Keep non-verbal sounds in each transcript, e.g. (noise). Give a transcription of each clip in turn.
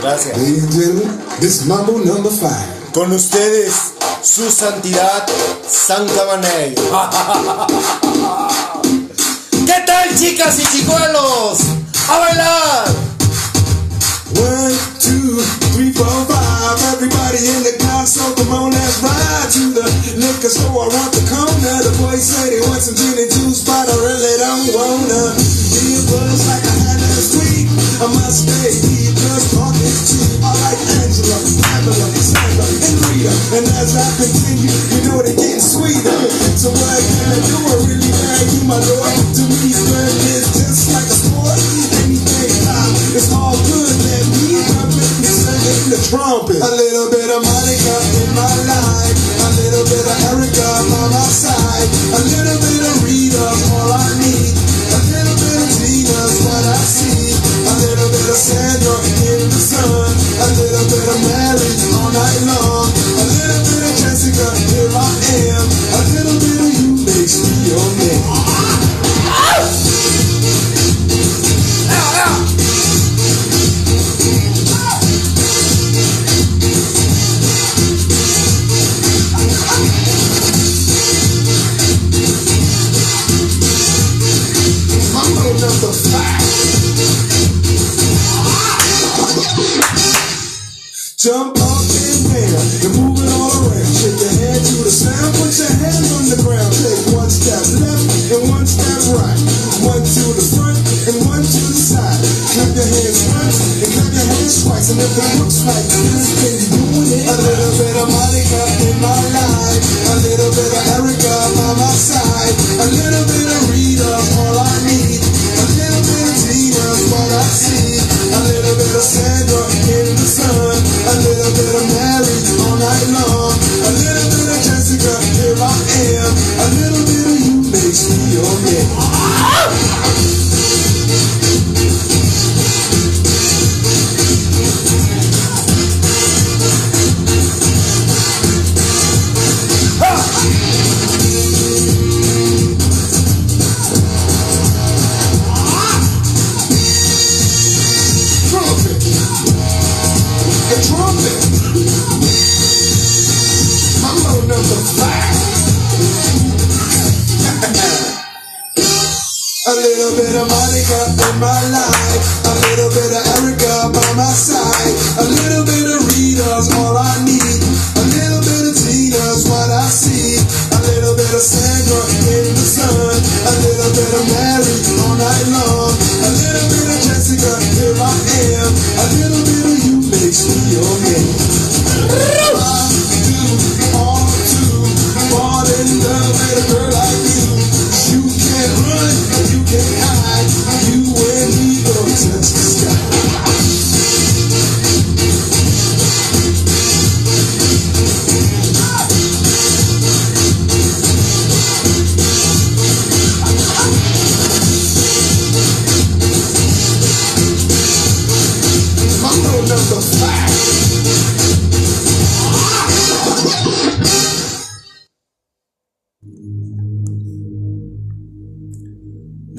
Gracias. This is Mambo number five. Con ustedes, su santidad, San Camaney. (laughs) ¿Qué tal, chicas y chicuelos? ¡A bailar! One, two, three, four, five. Everybody in the car, so come on, let's ride to the liquor store. I want the corner. The boys say they want some gin and juice, but I really don't wanna. It was like I must stay here, cause talk is. I like Angela, Pamela, Sandra, and Rita. And as I continue, you know they're getting sweeter. So what can I do? I really bag you, my lord. To me, flirting is just like a sport. Anything time, it's all good. Let me in singing the trumpet. A little bit of Monica in my life. A little bit of Erica by my side. A little Sandra in the sun. Hands twice. And if it looks like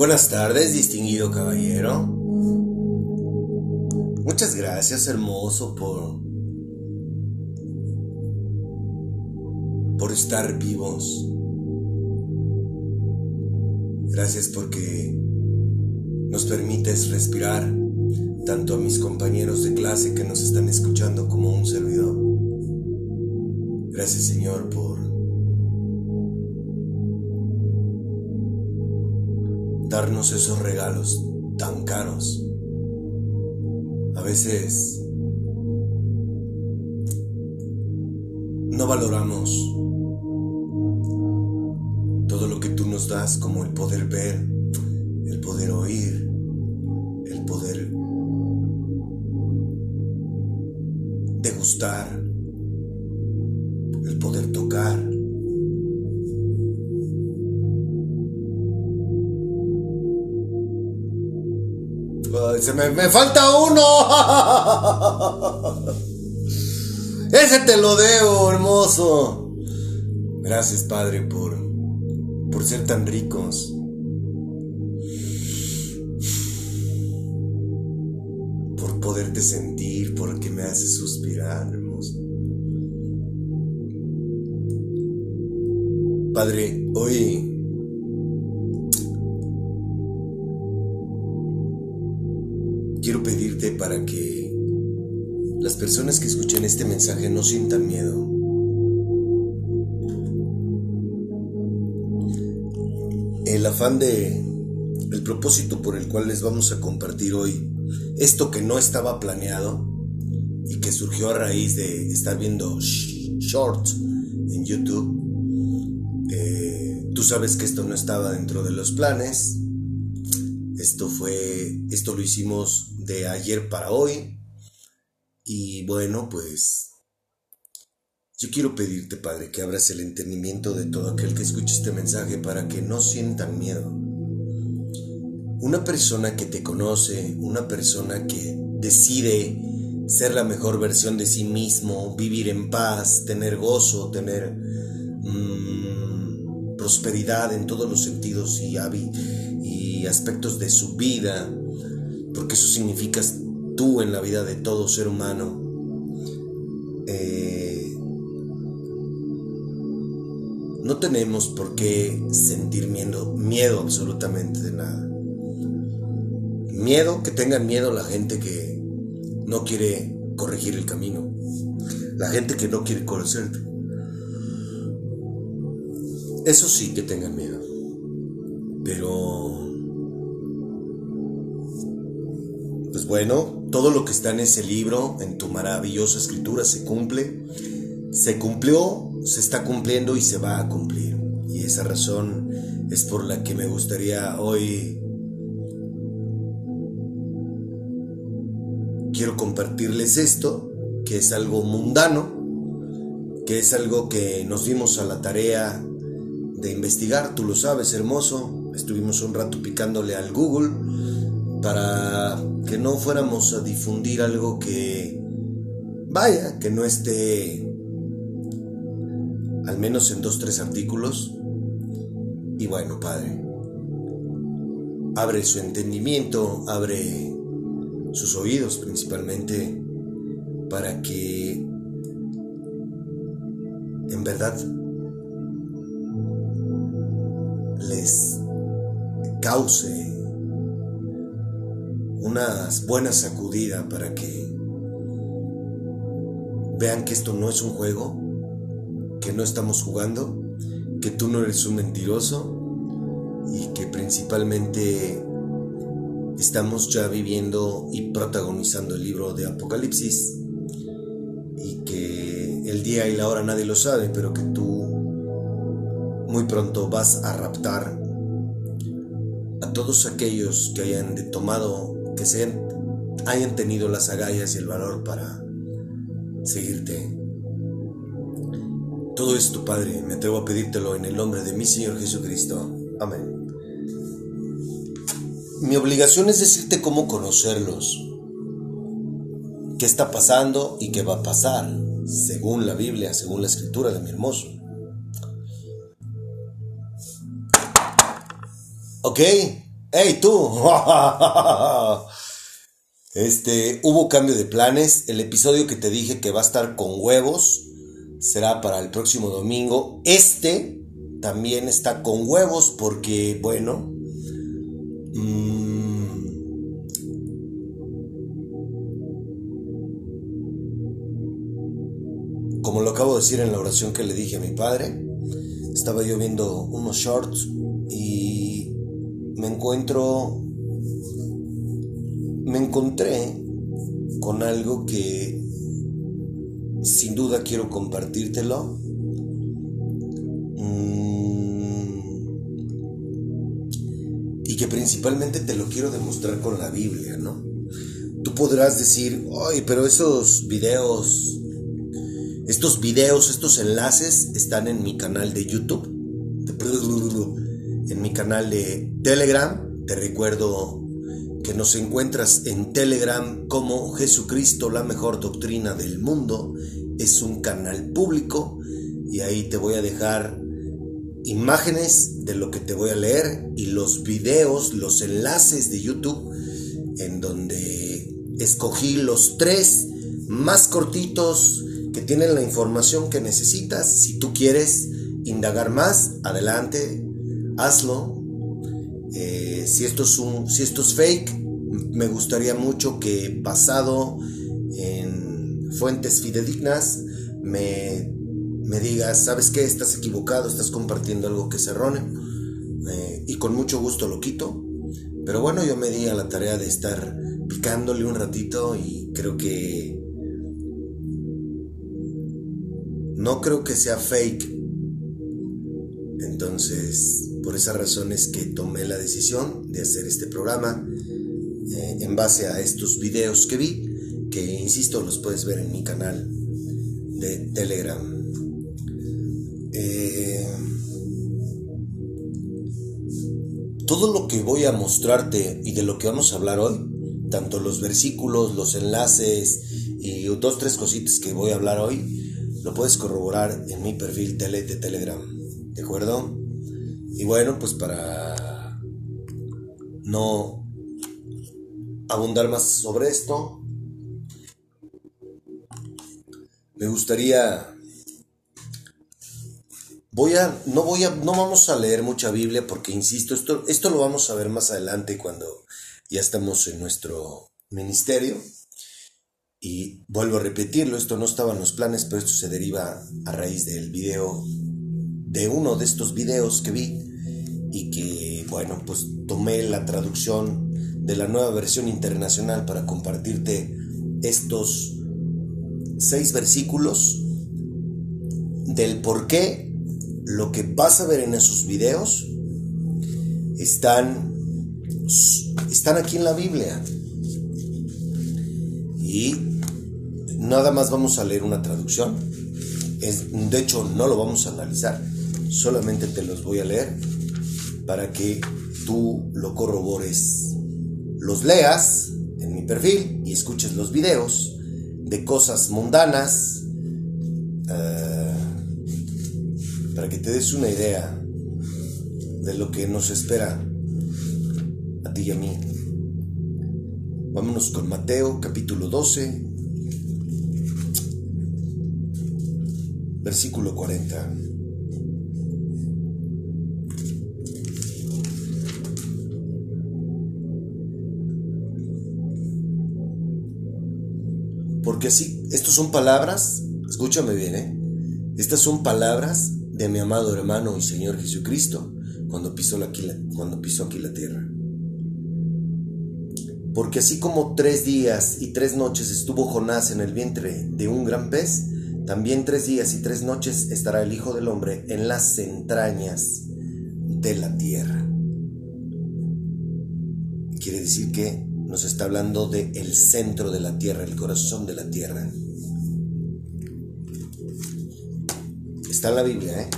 Buenas tardes, distinguido caballero. Muchas gracias, hermoso, por. por estar vivos. Gracias porque nos permites respirar, tanto a mis compañeros de clase que nos están escuchando como a un servidor. Gracias, Señor, por darnos esos regalos tan caros. A veces no valoramos todo lo que tú nos das como el poder ver, el poder oír, el poder degustar, el poder tocar. Me, me falta uno. (laughs) Ese te lo debo, hermoso. Gracias, Padre, por, por ser tan ricos. poderte sentir porque me haces suspirar, hermoso. Padre, hoy quiero pedirte para que las personas que escuchen este mensaje no sientan miedo. El afán de el propósito por el cual les vamos a compartir hoy esto que no estaba planeado y que surgió a raíz de estar viendo shorts en YouTube. Eh, tú sabes que esto no estaba dentro de los planes. Esto fue, esto lo hicimos de ayer para hoy. Y bueno, pues yo quiero pedirte, Padre, que abras el entendimiento de todo aquel que escuche este mensaje para que no sientan miedo. Una persona que te conoce, una persona que decide ser la mejor versión de sí mismo, vivir en paz, tener gozo, tener mmm, prosperidad en todos los sentidos y, y aspectos de su vida, porque eso significa tú en la vida de todo ser humano. Eh, no tenemos por qué sentir miedo, miedo absolutamente de nada. Miedo, que tengan miedo la gente que no quiere corregir el camino. La gente que no quiere conocerte. Eso sí que tengan miedo. Pero... Bueno, todo lo que está en ese libro, en tu maravillosa escritura, se cumple. Se cumplió, se está cumpliendo y se va a cumplir. Y esa razón es por la que me gustaría hoy quiero compartirles esto, que es algo mundano, que es algo que nos dimos a la tarea de investigar, tú lo sabes, hermoso. Estuvimos un rato picándole al Google para que no fuéramos a difundir algo que, vaya, que no esté al menos en dos, tres artículos. Y bueno, Padre, abre su entendimiento, abre sus oídos principalmente, para que en verdad les cause una buena sacudida para que vean que esto no es un juego, que no estamos jugando, que tú no eres un mentiroso y que principalmente estamos ya viviendo y protagonizando el libro de Apocalipsis y que el día y la hora nadie lo sabe, pero que tú muy pronto vas a raptar a todos aquellos que hayan tomado, que hayan, tenido las agallas y el valor para seguirte. Todo esto, Padre, me atrevo a pedírtelo en el nombre de mi Señor Jesucristo. Amén. Mi obligación es decirte cómo conocerlos, qué está pasando y qué va a pasar, según la Biblia, según la escritura de mi hermoso. Ok, hey tú. (laughs) Este, hubo cambio de planes. El episodio que te dije que va a estar con huevos será para el próximo domingo. Este también está con huevos porque, bueno, como lo acabo de decir en la oración que le dije a mi padre, estaba yo viendo unos shorts me encuentro, me encontré con algo que sin duda quiero compartírtelo. Mm, y que principalmente te lo quiero demostrar con la Biblia, ¿no? Tú podrás decir, ay, pero esos videos estos videos, estos enlaces están en mi canal de YouTube, en mi canal de Telegram. Te recuerdo que nos encuentras en Telegram como Jesucristo, la mejor doctrina del mundo. Es un canal público y ahí te voy a dejar imágenes de lo que te voy a leer y los videos, los enlaces de YouTube en donde escogí los tres más cortitos que tienen la información que necesitas. Si tú quieres indagar más, adelante, hazlo. Eh, si, esto es un, si esto es fake, me gustaría mucho que basado en fuentes fidedignas me, me digas, ¿sabes qué? Estás equivocado, estás compartiendo algo que es erróneo. Eh, y con mucho gusto lo quito. Pero bueno, yo me di a la tarea de estar picándole un ratito y creo que... No creo que sea fake. Entonces, por esa razón es que tomé la decisión de hacer este programa eh, en base a estos videos que vi, que insisto, los puedes ver en mi canal de Telegram. Eh, todo lo que voy a mostrarte y de lo que vamos a hablar hoy, tanto los versículos, los enlaces y dos, tres cositas que voy a hablar hoy, lo puedes corroborar en mi perfil de Telegram. ¿De acuerdo? Y bueno, pues para no abundar más sobre esto, me gustaría Voy a, no voy a, no vamos a leer mucha Biblia porque insisto, esto, esto lo vamos a ver más adelante cuando ya estamos en nuestro ministerio. Y vuelvo a repetirlo, esto no estaba en los planes, pero esto se deriva a raíz del video, de uno de estos videos que vi y que, bueno, pues tomé la traducción de la nueva versión internacional para compartirte estos seis versículos del por qué lo que vas a ver en esos videos están, están aquí en la Biblia. Y nada más vamos a leer una traducción. Es, de hecho, no lo vamos a analizar. Solamente te los voy a leer para que tú lo corrobores. Los leas en mi perfil y escuches los videos de cosas mundanas. Uh, para que te des una idea de lo que nos espera a ti y a mí. Vámonos con Mateo capítulo 12, versículo 40. Estas son palabras, escúchame bien, ¿eh? Estas son palabras de mi amado hermano y Señor Jesucristo cuando pisó, cuando pisó aquí la tierra. Porque así como tres días y tres noches estuvo Jonás en el vientre de un gran pez, también tres días y tres noches estará el Hijo del Hombre en las entrañas de la tierra. Quiere decir que nos está hablando de el centro de la tierra, el corazón de la tierra. Está en la Biblia, ¿eh?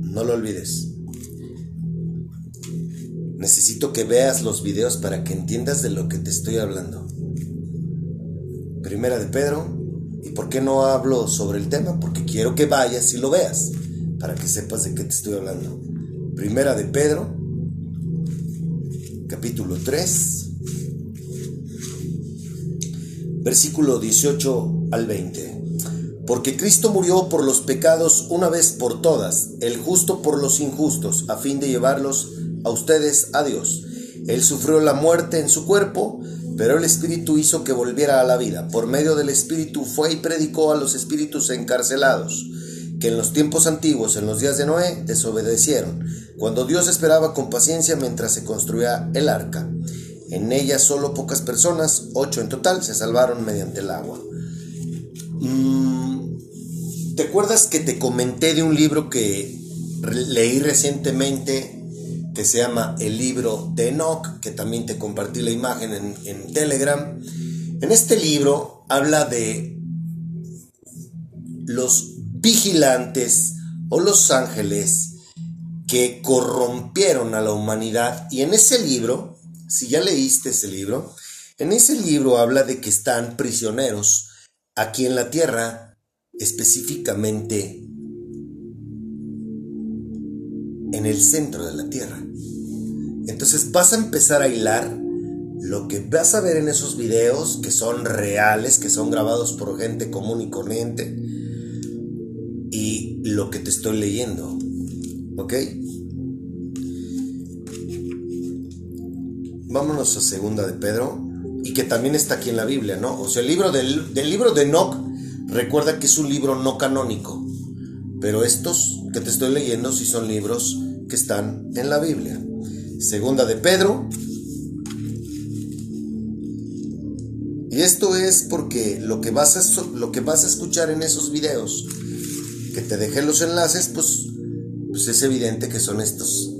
No lo olvides. Necesito que veas los videos para que entiendas de lo que te estoy hablando. Primera de Pedro. ¿Y por qué no hablo sobre el tema? Porque quiero que vayas y lo veas, para que sepas de qué te estoy hablando. Primera de Pedro, capítulo 3, versículo 18 al 20. Porque Cristo murió por los pecados una vez por todas, el justo por los injustos, a fin de llevarlos a ustedes a Dios. Él sufrió la muerte en su cuerpo, pero el Espíritu hizo que volviera a la vida. Por medio del Espíritu fue y predicó a los espíritus encarcelados, que en los tiempos antiguos, en los días de Noé, desobedecieron, cuando Dios esperaba con paciencia mientras se construía el arca. En ella solo pocas personas, ocho en total, se salvaron mediante el agua. Mm, ¿Te acuerdas que te comenté de un libro que leí recientemente que se llama El libro de Enoch, que también te compartí la imagen en, en Telegram? En este libro habla de los vigilantes o los ángeles que corrompieron a la humanidad. Y en ese libro, si ya leíste ese libro, en ese libro habla de que están prisioneros aquí en la tierra, específicamente en el centro de la tierra. Entonces vas a empezar a hilar lo que vas a ver en esos videos, que son reales, que son grabados por gente común y corriente, y lo que te estoy leyendo. ¿Ok? Vámonos a segunda de Pedro, y que también está aquí en la Biblia, ¿no? O sea, el libro del, libro de Enoch, recuerda que es un libro no canónico, pero estos que te estoy leyendo sí son libros que están en la Biblia. Segunda de Pedro, Y esto es porque lo que vas a, lo que vas a escuchar en esos videos, que te dejé los enlaces, pues, pues es evidente que son estas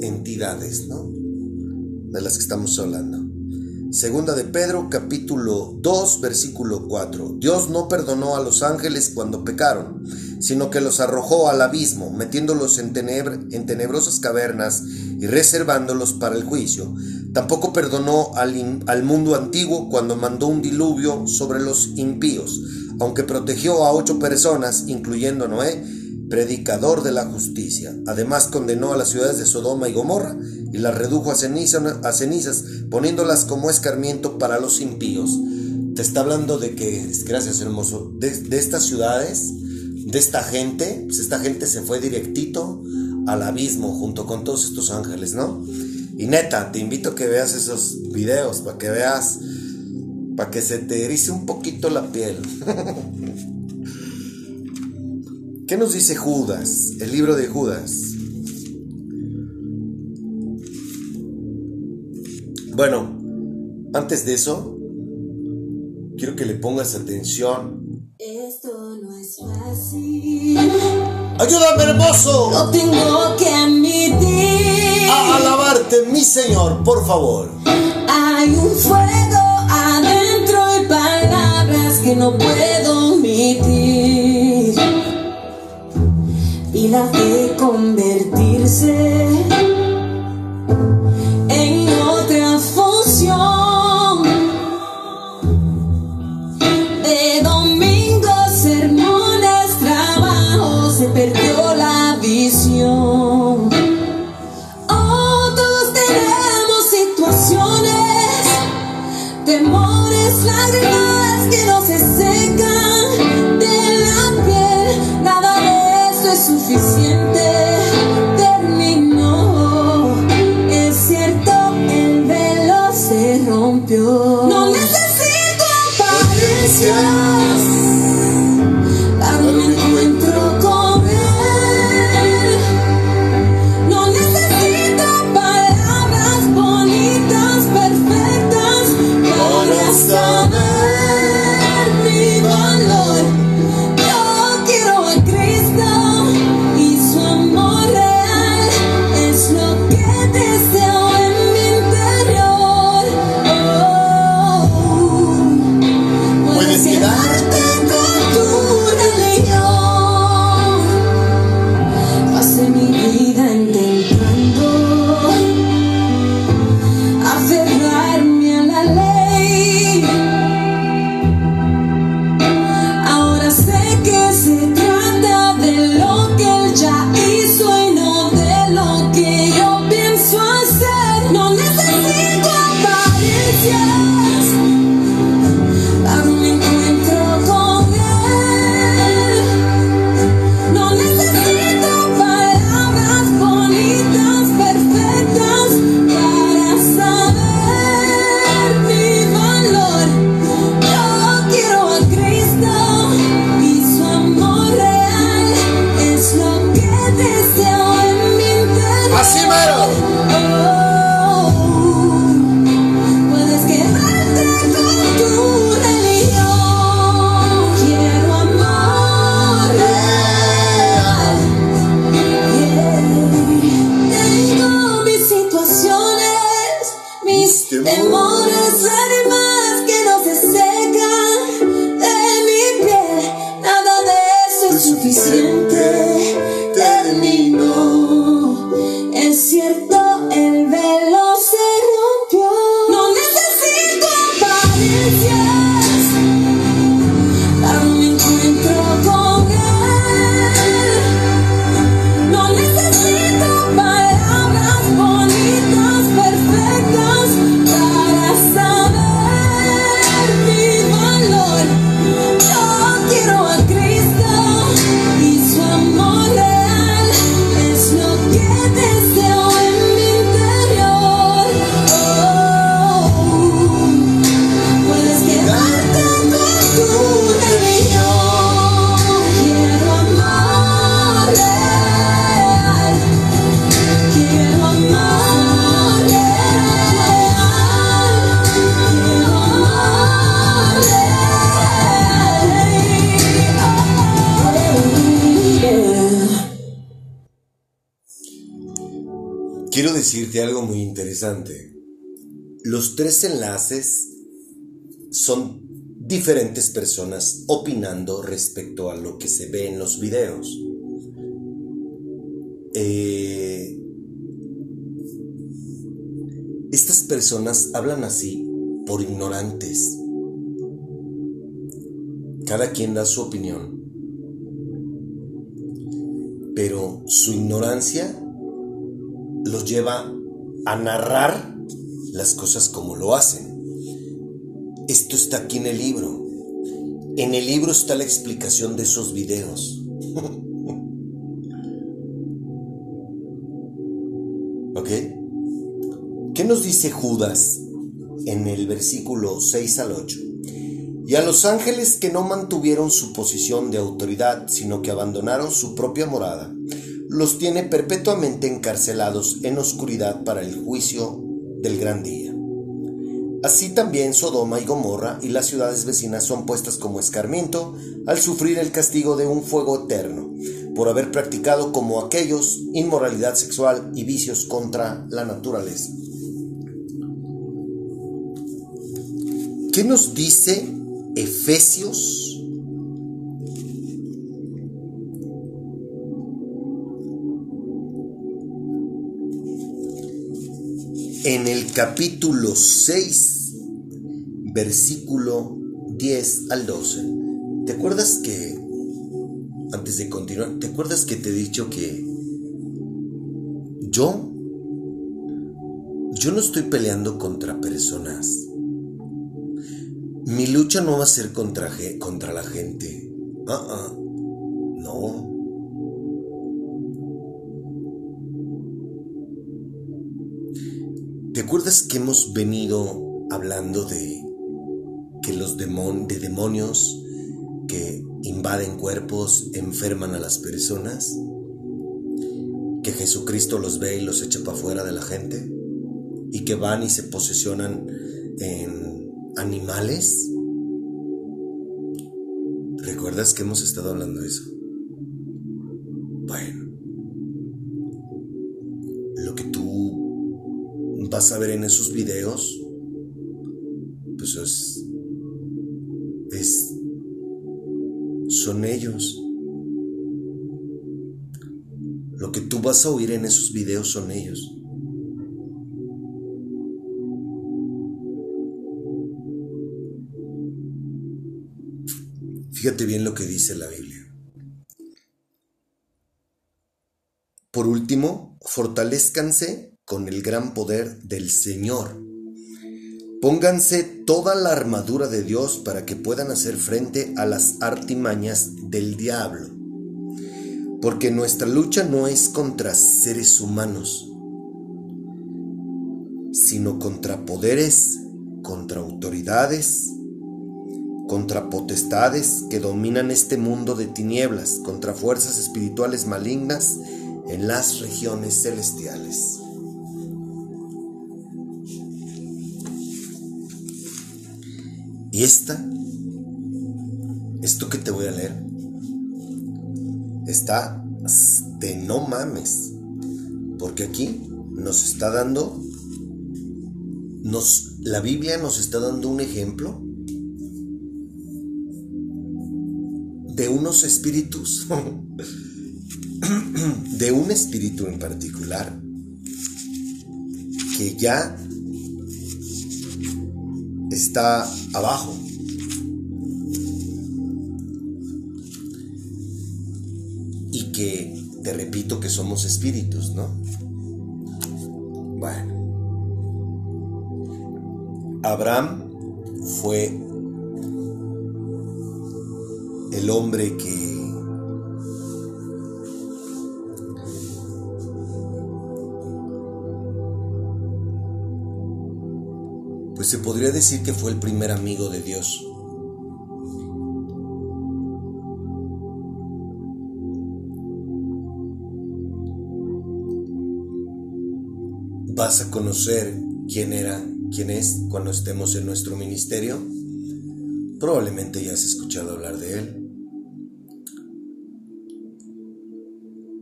entidades, ¿no? De las que estamos hablando. Segunda de Pedro capítulo 2 versículo 4. Dios no perdonó a los ángeles cuando pecaron, sino que los arrojó al abismo, metiéndolos en, en tenebrosas cavernas y reservándolos para el juicio. Tampoco perdonó al, al mundo antiguo cuando mandó un diluvio sobre los impíos, aunque protegió a ocho personas, incluyendo Noé, predicador de la justicia. Además condenó a las ciudades de Sodoma y Gomorra y las redujo a, a cenizas, poniéndolas como escarmiento para los impíos. Te está hablando de que, gracias hermoso, de, estas ciudades, de esta gente, pues esta gente se fue directito al abismo junto con todos estos ángeles, ¿no? Y neta, te invito a que veas esos videos, para que veas, para que se te erice un poquito la piel. (laughs) ¿Qué nos dice Judas? El libro de Judas. Bueno, antes de eso, quiero que le pongas atención. Esto no es fácil. Ayúdame, hermoso. Lo tengo que admitir. A alabarte, mi Señor, por favor. Hay un fuego adentro y palabras que no puedo omitir. Y la fe convertirse sliding personas opinando respecto a lo que se ve en los videos. Eh, estas personas hablan así por ignorantes. Cada quien da su opinión. Pero su ignorancia los lleva a narrar las cosas como lo hacen. Esto está aquí en el libro. En el libro está la explicación de esos videos. (laughs) ¿Ok? ¿Qué nos dice Judas en el versículo 6 al 8? Y a los ángeles que no mantuvieron su posición de autoridad, sino que abandonaron su propia morada, los tiene perpetuamente encarcelados en oscuridad para el juicio del gran día. Así también Sodoma y Gomorra y las ciudades vecinas son puestas como escarmiento al sufrir el castigo de un fuego eterno, por haber practicado como aquellos inmoralidad sexual y vicios contra la naturaleza. ¿Qué nos dice Efesios? En el capítulo 6, versículo 10 al 12. ¿Te acuerdas que, antes de continuar, ¿te acuerdas que te he dicho que yo, yo no estoy peleando contra personas? Mi lucha no va a ser contra, contra la gente. Ah, ah. No. ¿Te acuerdas que hemos venido hablando de que los demon- de demonios que invaden cuerpos enferman a las personas? Que Jesucristo los ve y los echa para afuera de la gente? ¿Y que van y se posesionan en animales? ¿Recuerdas que hemos estado hablando de eso? Vas a ver en esos videos, pues es, es son ellos. Lo que tú vas a oír en esos videos son ellos. Fíjate bien lo que dice la Biblia. Por último, fortalezcanse con el gran poder del Señor. Pónganse toda la armadura de Dios para que puedan hacer frente a las artimañas del diablo. Porque nuestra lucha no es contra seres humanos, sino contra poderes, contra autoridades, contra potestades que dominan este mundo de tinieblas, contra fuerzas espirituales malignas en las regiones celestiales. Y esta, esto que te voy a leer, está de no mames, porque aquí nos está dando, nos, la Biblia nos está dando un ejemplo de unos espíritus, (laughs) de un espíritu en particular, que ya está abajo. Y que te repito que somos espíritus, ¿no? Bueno. Abraham fue el hombre que se podría decir que fue el primer amigo de Dios. Vas a conocer quién era, quién es cuando estemos en nuestro ministerio. Probablemente ya has escuchado hablar de él.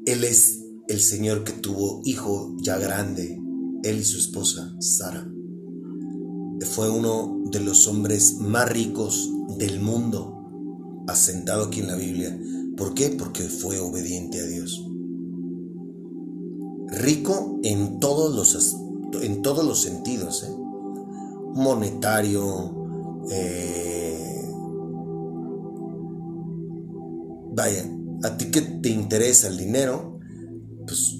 Él es el Señor que tuvo hijo ya grande él y su esposa, Sara. Fue uno de los hombres más ricos del mundo, asentado aquí en la Biblia. ¿Por qué? Porque fue obediente a Dios. Rico en todos los, en todos los sentidos, ¿eh? monetario, eh, vaya, a ti que te interesa el dinero, pues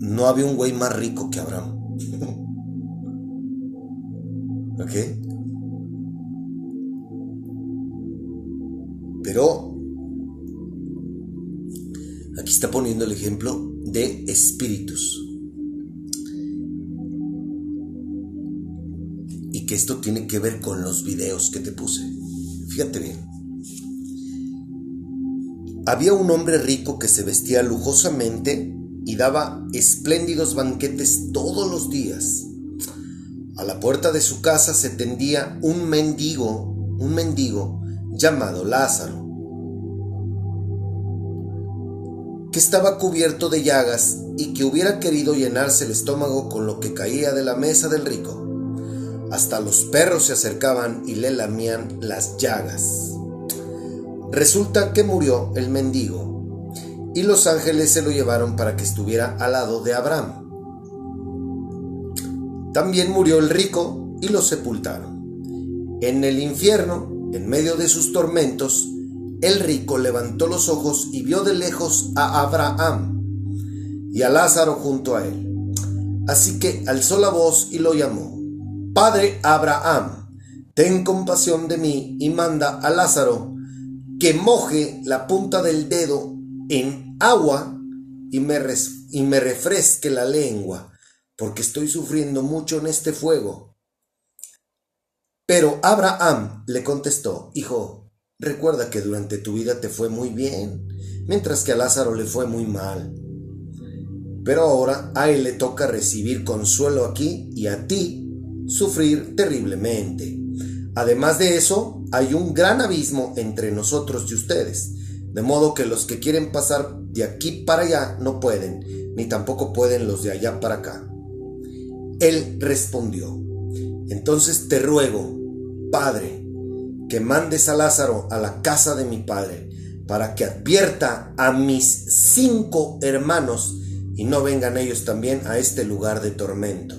no había un güey más rico que Abraham. (laughs) ¿Ok? Pero aquí está poniendo el ejemplo de espíritus. Y que esto tiene que ver con los videos que te puse. Fíjate bien. Había un hombre rico que se vestía lujosamente y daba espléndidos banquetes todos los días. A la puerta de su casa se tendía un mendigo, un mendigo llamado Lázaro, que estaba cubierto de llagas y que hubiera querido llenarse el estómago con lo que caía de la mesa del rico. Hasta los perros se acercaban y le lamían las llagas. Resulta que murió el mendigo y los ángeles se lo llevaron para que estuviera al lado de Abraham. También murió el rico y lo sepultaron. En el infierno, en medio de sus tormentos, el rico levantó los ojos y vio de lejos a Abraham y a Lázaro junto a él. Así que alzó la voz y lo llamó. Padre Abraham, ten compasión de mí y manda a Lázaro que moje la punta del dedo en agua y me, y me refresque la lengua, porque estoy sufriendo mucho en este fuego. Pero Abraham le contestó, Hijo, recuerda que durante tu vida te fue muy bien, mientras que a Lázaro le fue muy mal. Pero ahora a él le toca recibir consuelo aquí y a ti sufrir terriblemente. Además de eso, hay un gran abismo entre nosotros y ustedes, de modo que los que quieren pasar de aquí para allá no pueden, ni tampoco pueden los de allá para acá. Él respondió, entonces te ruego, Padre, que mandes a Lázaro a la casa de mi Padre, para que advierta a mis cinco hermanos y no vengan ellos también a este lugar de tormento.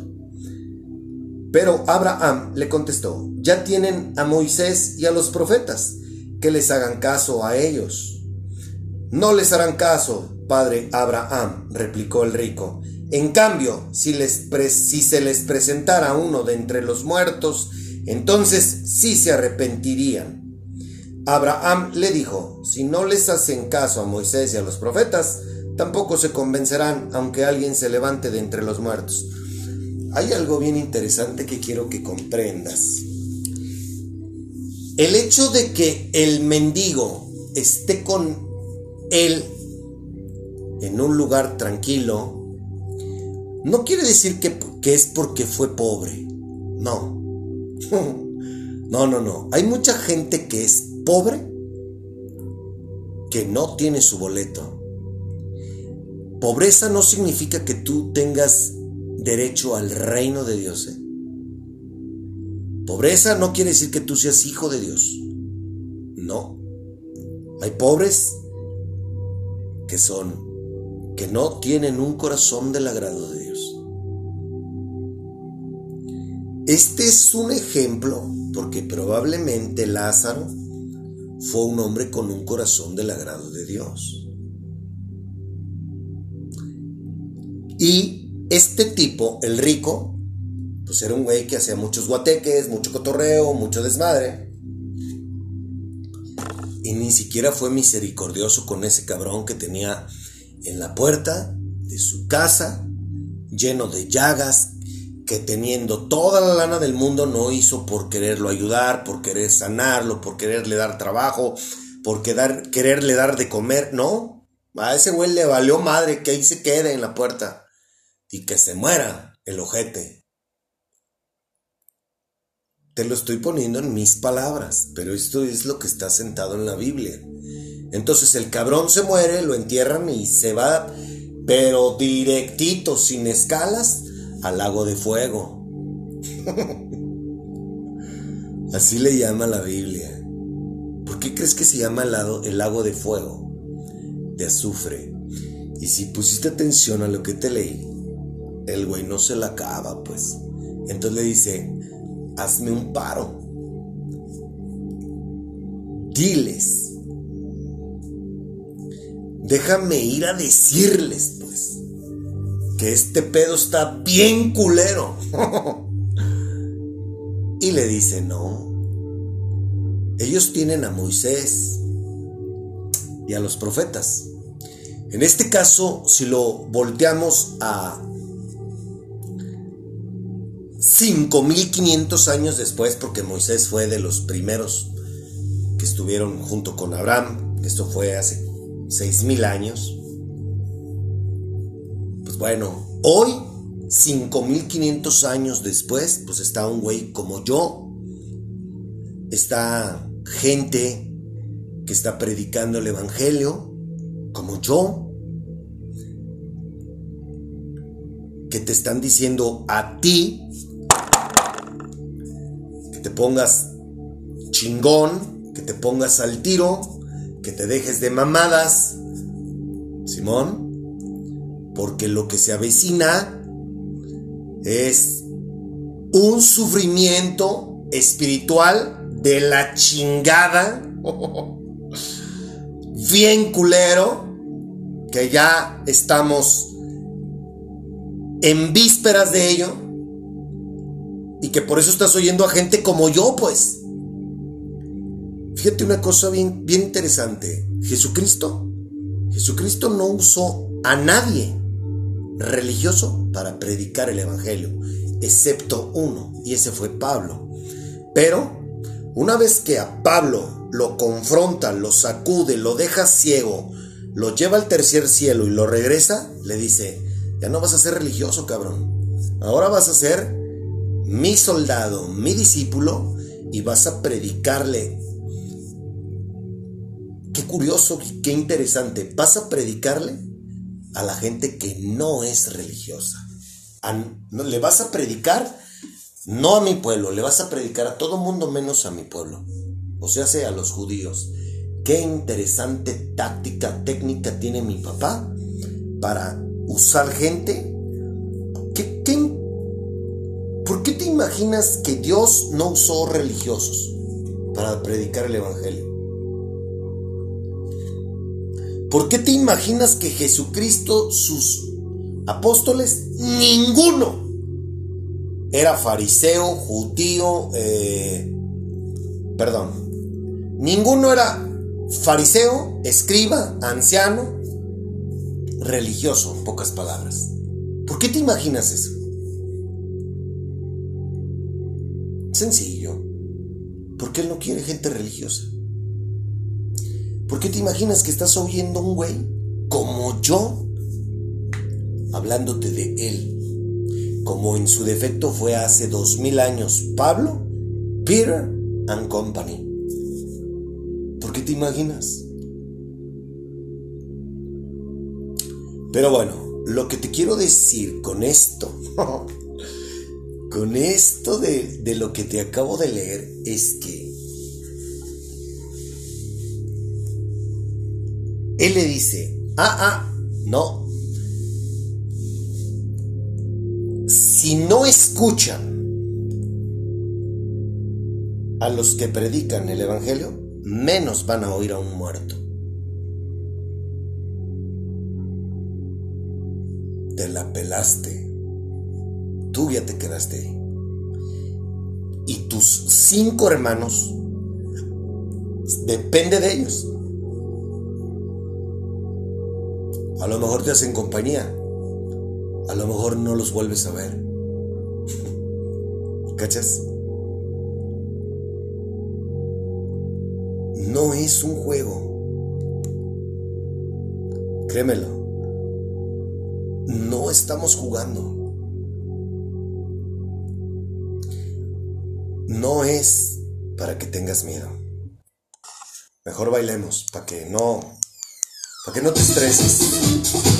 Pero Abraham le contestó, ya tienen a Moisés y a los profetas, que les hagan caso a ellos. No les harán caso, padre Abraham, replicó el rico. En cambio, si, les se les presentara uno de entre los muertos, entonces sí se arrepentirían. Abraham le dijo, si no les hacen caso a Moisés y a los profetas, tampoco se convencerán aunque alguien se levante de entre los muertos. Hay algo bien interesante que quiero que comprendas. El hecho de que el mendigo esté con él en un lugar tranquilo, no quiere decir que, que es porque fue pobre. No. (laughs) No, no, no. Hay mucha gente que es pobre que no tiene su boleto. Pobreza no significa que tú tengas derecho al reino de Dios. ¿eh? Pobreza no quiere decir que tú seas hijo de Dios. No. Hay pobres que son, que no tienen un corazón del agrado de Dios. Este es un ejemplo porque probablemente Lázaro fue un hombre con un corazón del agrado de Dios. Y este tipo, el rico, pues era un güey que hacía muchos guateques, mucho cotorreo, mucho desmadre. Y ni siquiera fue misericordioso con ese cabrón que tenía en la puerta de su casa, lleno de llagas, que teniendo toda la lana del mundo no hizo por quererlo ayudar, por querer sanarlo, por quererle dar trabajo, por quererle dar de comer, no. A ese güey le valió madre que ahí se quede en la puerta y que se muera el ojete. Te lo estoy poniendo en mis palabras, pero esto es lo que está sentado en la Biblia. Entonces el cabrón se muere, lo entierran y se va, pero directito, sin escalas, al lago de fuego. Así le llama la Biblia. ¿Por qué crees que se llama el lago, de fuego? De azufre. Y si pusiste atención a lo que te leí, el güey no se la acaba, pues. Entonces le dice, hazme un paro. Diles. Déjame ir a decirles, pues, que este pedo está bien culero. (laughs) y le dice, no. Ellos tienen a Moisés y a los profetas. En este caso, si lo volteamos a 5500 años después, porque Moisés fue de los primeros que estuvieron junto con Abraham, esto fue hace 6000 años. Bueno, hoy, 5500 años después, pues está un güey como yo, está gente que está predicando el Evangelio, como yo, que te están diciendo a ti que te pongas chingón, que te pongas al tiro, que te dejes de mamadas, Simón, porque lo que se avecina es un sufrimiento espiritual de la chingada, (laughs) bien culero, que ya estamos en vísperas de ello y que por eso estás oyendo a gente como yo, pues. Fíjate una cosa bien, bien interesante. Jesucristo, Jesucristo no usó a nadie religioso para predicar el Evangelio, excepto uno, y ese fue Pablo. Pero, una vez que a Pablo lo confronta, lo sacude, lo deja ciego, lo lleva al tercer cielo y lo regresa, le dice, ya no vas a ser religioso, cabrón. Ahora vas a ser mi soldado, mi discípulo, y vas a predicarle Qué curioso, qué interesante. Vas a predicarle a la gente que no es religiosa. le vas a predicar no a mi pueblo, le vas a predicar a todo mundo menos a mi pueblo. O sea, sea a los judíos. Qué interesante táctica, técnica tiene mi papá para usar gente. por qué te imaginas que Dios no usó religiosos para predicar el Evangelio? ¿Por qué te imaginas que Jesucristo, sus apóstoles, ninguno era fariseo, judío, eh, perdón, ninguno era fariseo, escriba, anciano, religioso, en pocas palabras. ¿Por qué te imaginas eso? Sencillo, porque Él no quiere gente religiosa. ¿Por qué te imaginas que estás oyendo a un güey como yo hablándote de él? Como en su defecto fue hace dos mil años Pablo, Peter and Company. ¿Por qué te imaginas? Pero bueno, lo que te quiero decir con esto, (laughs) con esto de, de lo que te acabo de leer, es que Él le dice, ah, ah, no. Si no escuchan a los que predican el Evangelio, menos van a oír a un muerto. Te la pelaste. Tú ya te quedaste ahí. Y tus cinco hermanos, depende de ellos. A lo mejor te hacen compañía. A lo mejor no los vuelves a ver. (laughs) ¿Cachas? No es un juego. Créemelo. No estamos jugando. No es para que tengas miedo. Mejor bailemos, para que no para que no te estreses.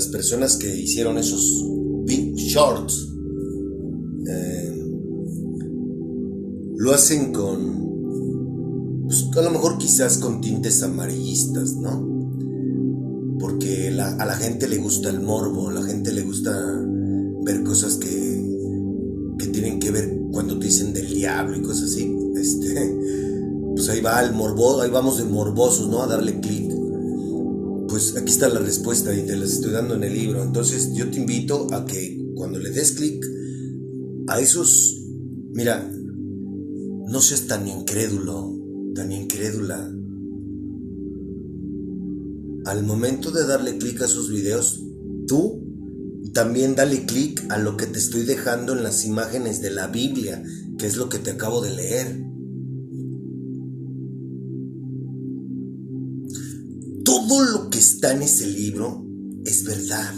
Las personas que hicieron esos big shorts eh, lo hacen con, pues, a lo mejor quizás con tintes amarillistas, ¿no? Porque a la gente le gusta el morbo, a la gente le gusta ver cosas que, que tienen que ver cuando te dicen del diablo y cosas así. (laughs) Este, pues ahí va el morbo, ahí vamos de morbosos, ¿no? A darle clic pues aquí está la respuesta y te las estoy dando en el libro. Entonces yo te invito a que cuando le des clic a esos, mira, no seas tan incrédulo, tan incrédula. Al momento de darle clic a esos videos, tú también dale clic a lo que te estoy dejando en las imágenes de la Biblia, que es lo que te acabo de leer. Todo lo que está en ese libro es verdad.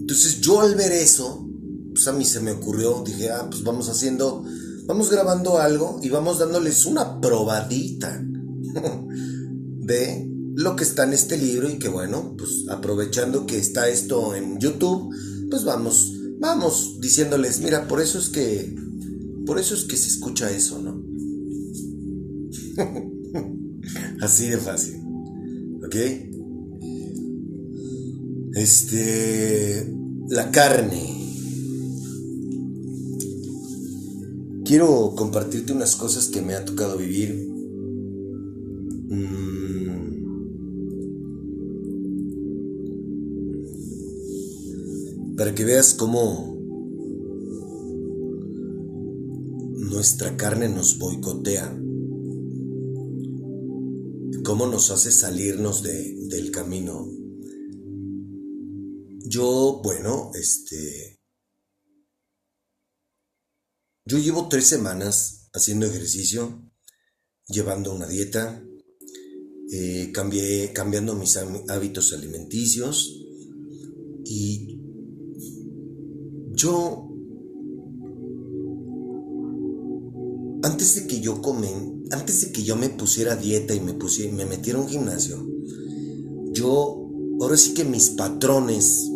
Entonces yo al ver eso, pues a mí se me ocurrió, dije, ah, pues vamos haciendo, vamos grabando algo y vamos dándoles una probadita (laughs) de lo que está en este libro y que bueno, pues aprovechando que está esto en YouTube, pues vamos, vamos diciéndoles, mira, por eso es que, por eso es que se escucha eso. (laughs) Así de fácil. ¿Ok? Este. La carne. Quiero compartirte unas cosas que me ha tocado vivir. Mm. Para que veas cómo nuestra carne nos boicotea cómo nos hace salirnos de, del camino. Yo, bueno, este... Yo llevo tres semanas haciendo ejercicio, llevando una dieta, eh, cambiando mis hábitos alimenticios y yo antes de que yo comen, antes de que yo me pusiera dieta y me, pusiera, me metiera a un gimnasio, yo, ahora sí que mis patrones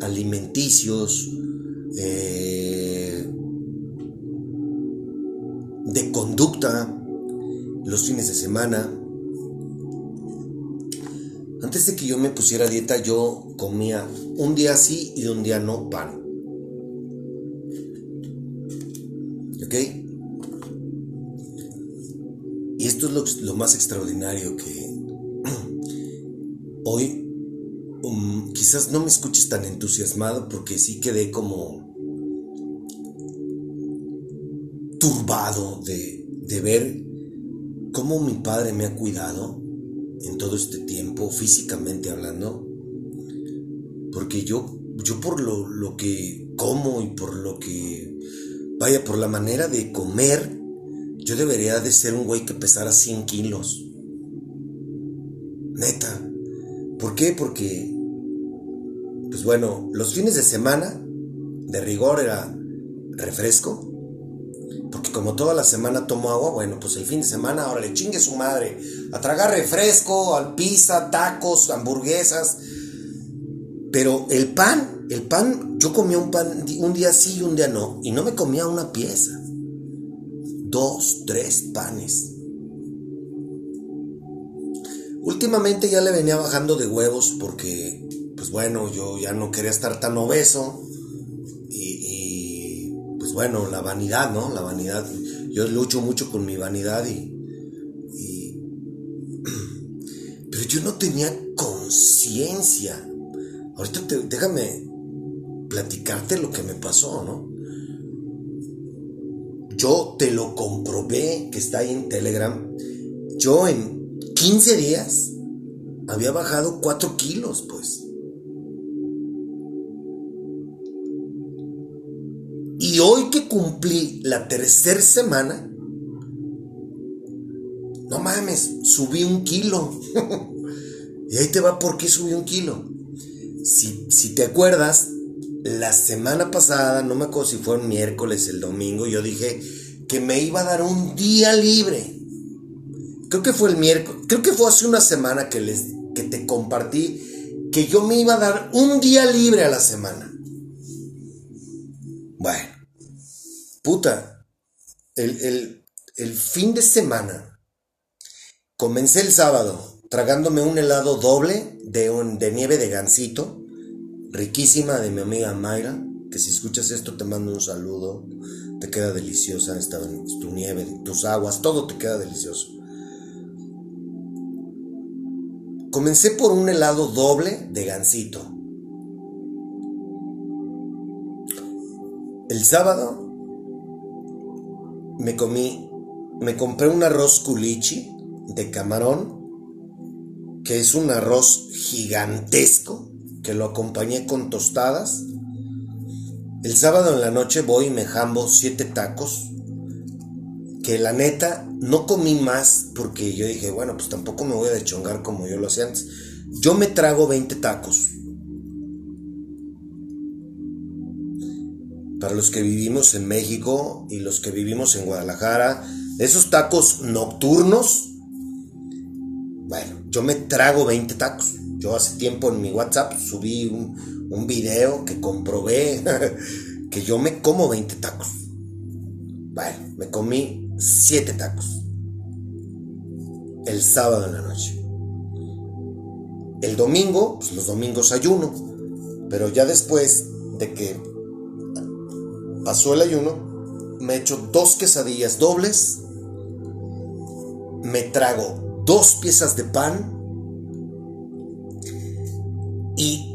alimenticios, eh, de conducta, los fines de semana, antes de que yo me pusiera dieta, yo comía un día sí y un día no pan. ¿Ok? Esto es lo, más extraordinario que (clears throat) hoy um, quizás no me escuches tan entusiasmado porque sí quedé como turbado de, de ver cómo mi padre me ha cuidado en todo este tiempo, físicamente hablando. Porque yo, yo por lo, lo que como y por lo que, vaya, por la manera de comer, yo debería de ser un güey que pesara 100 kilos. Neta. ¿Por qué? Porque, pues bueno, los fines de semana, de rigor era refresco. Porque como toda la semana tomo agua, bueno, pues el fin de semana ahora le chingue su madre. A tragar refresco, al pizza, tacos, hamburguesas. Pero el pan, el pan, yo comía un pan un día sí y un día no. Y no me comía una pieza dos, tres panes. Últimamente ya le venía bajando de huevos porque, pues bueno, yo ya no quería estar tan obeso. Y, pues bueno, la vanidad, ¿no? La vanidad. Yo lucho mucho con mi vanidad y... y (clears throat) pero yo no tenía conciencia. Ahorita déjame platicarte lo que me pasó, ¿no? Yo te lo comprobé que está ahí en Telegram. Yo en 15 días había bajado 4 kilos, pues. Y hoy que cumplí la tercera semana, no mames, subí un kilo. (laughs) y ahí te va por qué subí un kilo. Si, si te acuerdas, la semana pasada, no me acuerdo si fue el miércoles, el domingo, yo dije que me iba a dar un día libre. Creo que fue el miércoles, creo que fue hace una semana que, les, que te compartí que yo me iba a dar un día libre a la semana. Bueno, puta, el, el fin de semana, comencé el sábado tragándome un helado doble de, un, de nieve de gansito riquísima de mi amiga Mayra, que si escuchas esto te mando un saludo, te queda deliciosa esta, tu nieve, tus aguas, todo te queda delicioso. Comencé por un helado doble de gansito. El sábado me comí, me compré un arroz culichi de camarón, que es un arroz gigantesco, que lo acompañé con tostadas. El sábado en la noche voy y me jambo siete tacos. Que la neta no comí más porque yo dije, bueno, pues tampoco me voy a dechongar como yo lo hacía antes. Yo me trago 20 tacos. Para los que vivimos en México y los que vivimos en Guadalajara, esos tacos nocturnos, bueno, yo me trago 20 tacos. Yo hace tiempo en mi WhatsApp subí un, un video que comprobé (laughs) que yo me como 20 tacos. Bueno, me comí 7 tacos. El sábado en la noche. El domingo, pues los domingos ayuno. Pero ya después de que pasó el ayuno, me echo dos quesadillas dobles. Me trago dos piezas de pan y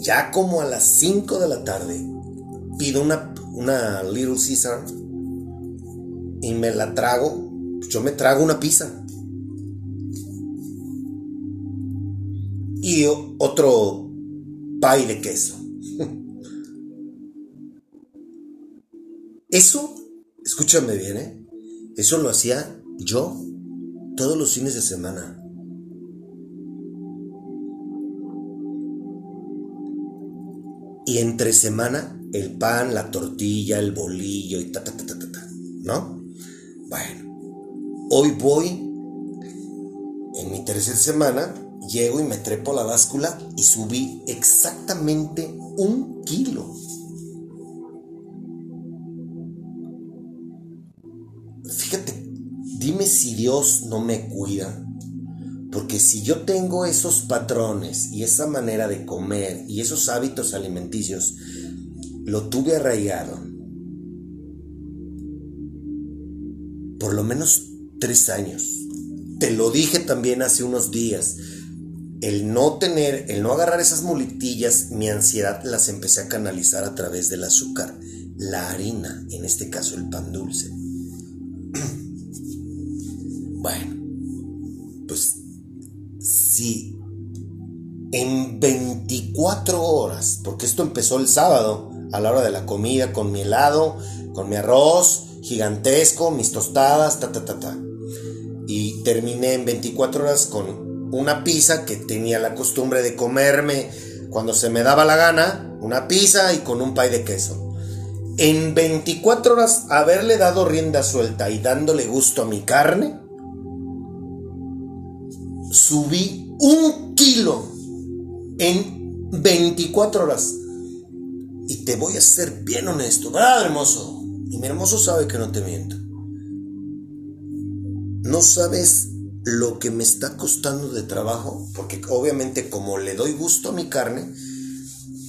ya como a las 5 de la tarde pido una, una Little Caesar y me la trago. Yo me trago una pizza. Y otro pay de queso. (laughs) Eso, escúchame bien, ¿eh? Eso lo hacía yo todos los fines de semana. Y entre semana, el pan, la tortilla, el bolillo y ta, ta, ta, ta, ta, ¿no? Bueno, hoy voy en mi tercera semana, llego y me trepo la báscula y subí exactamente un kilo. Fíjate, dime si Dios no me cuida. Porque si yo tengo esos patrones y esa manera de comer y esos hábitos alimenticios, lo tuve arraigado por lo menos tres años. Te lo dije también hace unos días. El no tener, el no agarrar esas muletillas, mi ansiedad las empecé a canalizar a través del azúcar, la harina, en este caso el pan dulce. (clears throat) bueno, si en 24 horas, porque esto empezó el sábado, a la hora de la comida, con mi helado, con mi arroz gigantesco, mis tostadas, ta, ta, ta, ta. Y terminé en 24 horas con una pizza que tenía la costumbre de comerme cuando se me daba la gana, una pizza y con un pay de queso. En 24 horas haberle dado rienda suelta y dándole gusto a mi carne, subí un kilo en 24 horas. Y te voy a ser bien honesto, ¿verdad, hermoso? Y mi hermoso sabe que no te miento. No sabes lo que me está costando de trabajo, porque obviamente como le doy gusto a mi carne,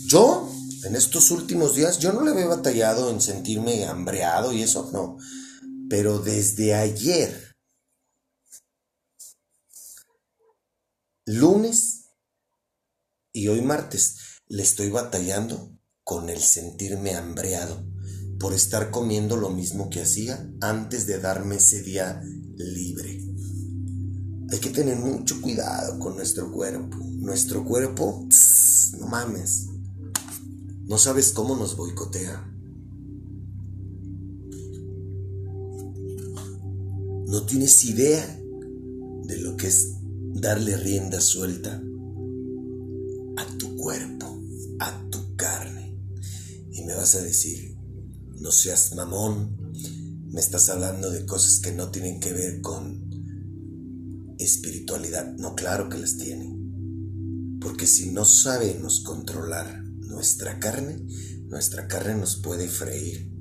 yo en estos últimos días yo no le había batallado en sentirme hambreado y eso, no. Pero desde ayer, lunes y hoy martes, le estoy batallando con el sentirme hambreado por estar comiendo lo mismo que hacía antes de darme ese día libre. Hay que tener mucho cuidado con nuestro cuerpo. Nuestro cuerpo, no mames, no sabes cómo nos boicotea. No tienes idea de lo que es darle rienda suelta a tu cuerpo, a tu carne. Y me vas a decir, no seas mamón, me estás hablando de cosas que no tienen que ver con espiritualidad. No, claro que las tiene. Porque si no sabemos controlar nuestra carne, nuestra carne nos puede freír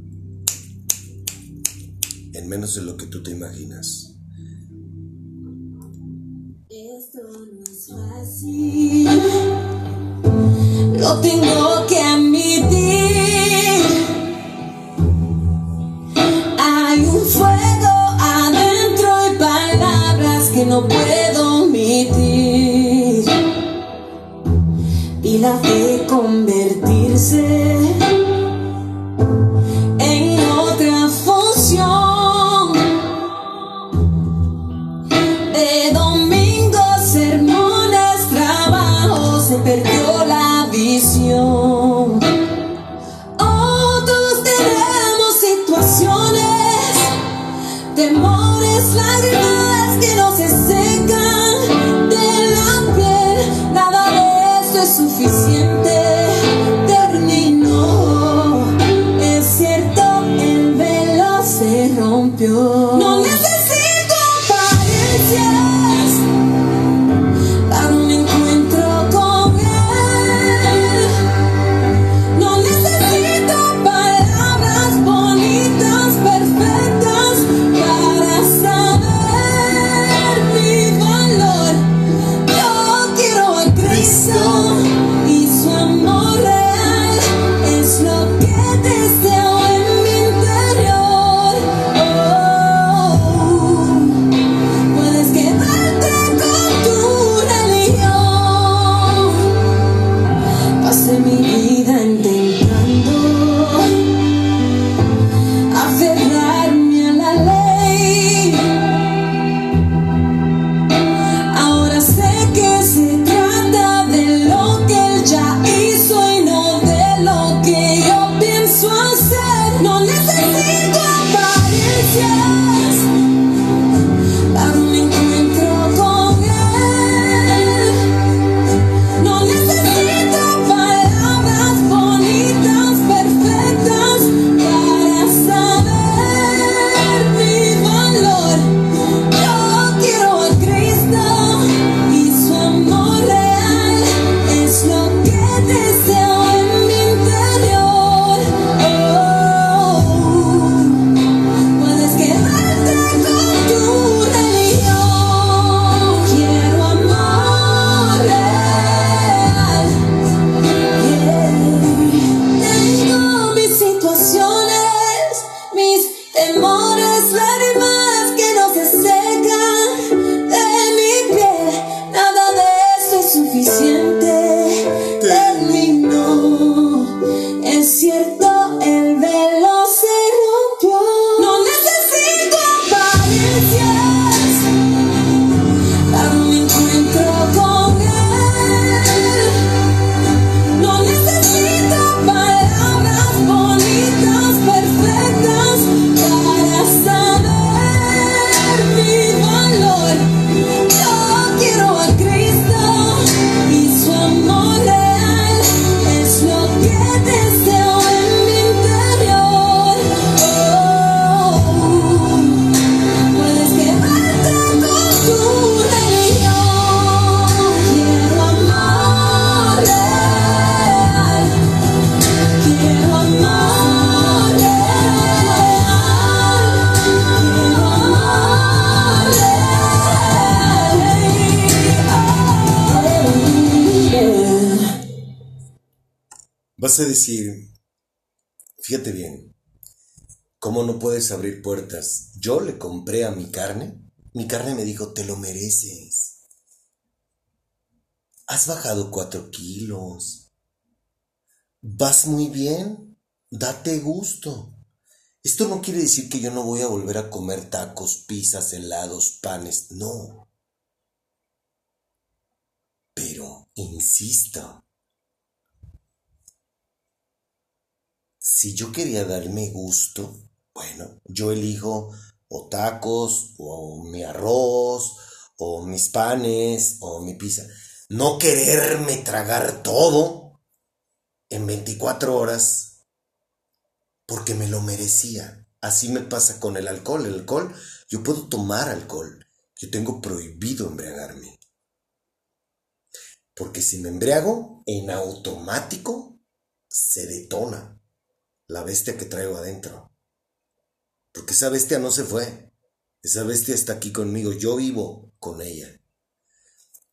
en menos de lo que tú te imaginas. Fácil, lo tengo que admitir. Hay un fuego adentro y palabras que no puedo omitir. Y la fe convertirse A decir, fíjate bien, ¿cómo no puedes abrir puertas? Yo le compré a mi carne, mi carne me dijo, te lo mereces. Has bajado cuatro kilos. Vas muy bien, date gusto. Esto no quiere decir que yo no voy a volver a comer tacos, pizzas, helados, panes, no. Pero, insisto, si yo quería darme gusto, bueno, yo elijo o tacos, o mi arroz, o mis panes, o mi pizza. No quererme tragar todo en 24 horas porque me lo merecía. Así me pasa con el alcohol. El alcohol, yo puedo tomar alcohol. Yo tengo prohibido embriagarme. Porque si me embriago, en automático se detona la bestia que traigo adentro. Porque esa bestia no se fue. Esa bestia está aquí conmigo. Yo vivo con ella.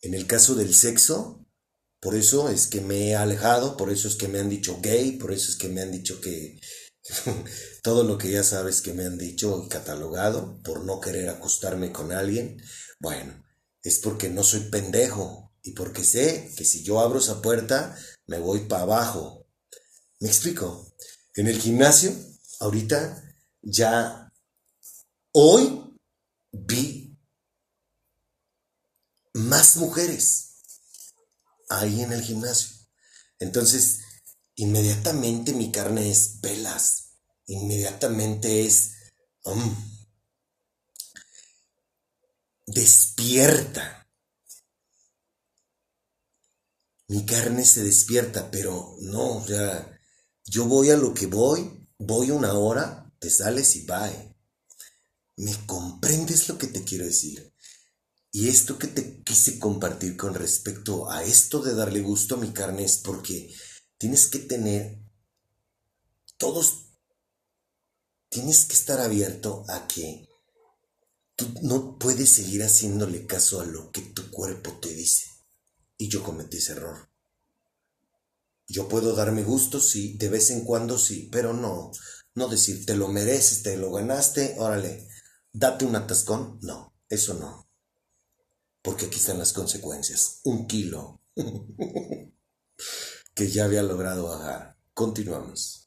En el caso del sexo, por eso es que me he alejado, por eso es que me han dicho gay, por eso es que me han dicho que (laughs) todo lo que ya sabes que me han dicho y catalogado por no querer acostarme con alguien, bueno, es porque no soy pendejo y porque sé que si yo abro esa puerta me voy para abajo. ¿Me explico? En el gimnasio, ahorita ya hoy vi más mujeres ahí en el gimnasio. Entonces, inmediatamente mi carne es velas, inmediatamente es um, despierta. Mi carne se despierta, pero no, o sea, yo voy a lo que voy, voy una hora, te sales y bye. ¿Me comprendes lo que te quiero decir? Y esto que te quise compartir con respecto a esto de darle gusto a mi carne es porque tienes que tener todos, tienes que estar abierto a que tú no puedes seguir haciéndole caso a lo que tu cuerpo te dice. Y yo cometí ese error. Yo puedo darme gusto, sí, de vez en cuando sí, pero no, no decir, te lo mereces, te lo ganaste, órale, date un atascón, no, eso no porque aquí están las consecuencias. Un kilo (laughs) que ya había logrado bajar. Continuamos.